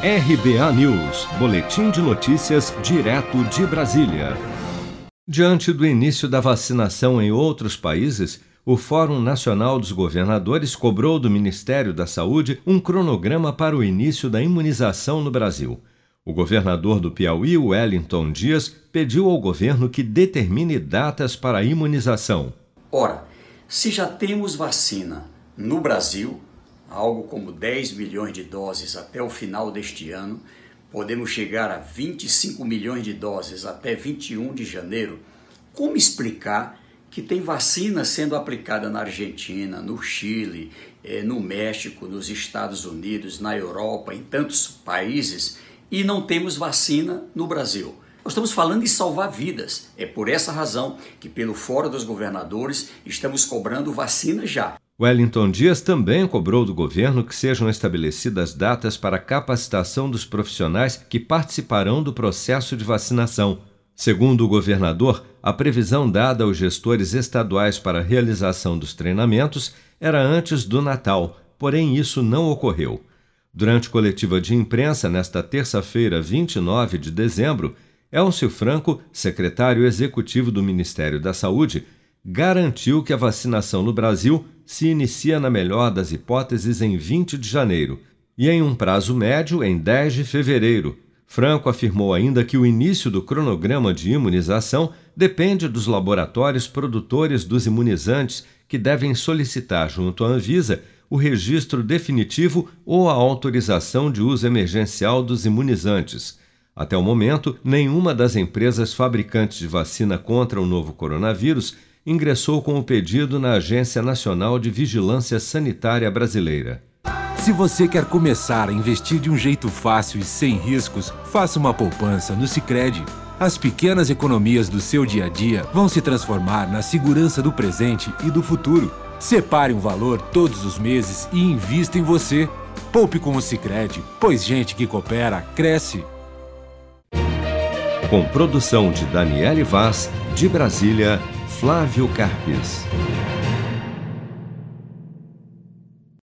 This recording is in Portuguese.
RBA News, Boletim de Notícias, direto de Brasília. Diante do início da vacinação em outros países, o Fórum Nacional dos Governadores cobrou do Ministério da Saúde um cronograma para o início da imunização no Brasil. O governador do Piauí, Wellington Dias, pediu ao governo que determine datas para a imunização. Ora, se já temos vacina no Brasil, algo como 10 milhões de doses até o final deste ano, podemos chegar a 25 milhões de doses até 21 de janeiro, como explicar que tem vacina sendo aplicada na Argentina, no Chile, eh, no México, nos Estados Unidos, na Europa, em tantos países, e não temos vacina no Brasil? Nós estamos falando de salvar vidas. É por essa razão que, pelo Fórum dos Governadores, estamos cobrando vacina já. Wellington Dias também cobrou do governo que sejam estabelecidas datas para a capacitação dos profissionais que participarão do processo de vacinação. Segundo o governador, a previsão dada aos gestores estaduais para a realização dos treinamentos era antes do Natal, porém isso não ocorreu. Durante coletiva de imprensa nesta terça-feira, 29 de dezembro, Elcio Franco, secretário executivo do Ministério da Saúde, garantiu que a vacinação no Brasil se inicia, na melhor das hipóteses, em 20 de janeiro e, em um prazo médio, em 10 de fevereiro. Franco afirmou ainda que o início do cronograma de imunização depende dos laboratórios produtores dos imunizantes, que devem solicitar junto à Anvisa o registro definitivo ou a autorização de uso emergencial dos imunizantes. Até o momento, nenhuma das empresas fabricantes de vacina contra o novo coronavírus ingressou com o pedido na Agência Nacional de Vigilância Sanitária Brasileira. Se você quer começar a investir de um jeito fácil e sem riscos, faça uma poupança no Sicredi. As pequenas economias do seu dia a dia vão se transformar na segurança do presente e do futuro. Separe um valor todos os meses e invista em você. Poupe com o Sicredi, pois gente que coopera cresce. Com produção de Daniele Vaz, de Brasília, Flávio Carpes.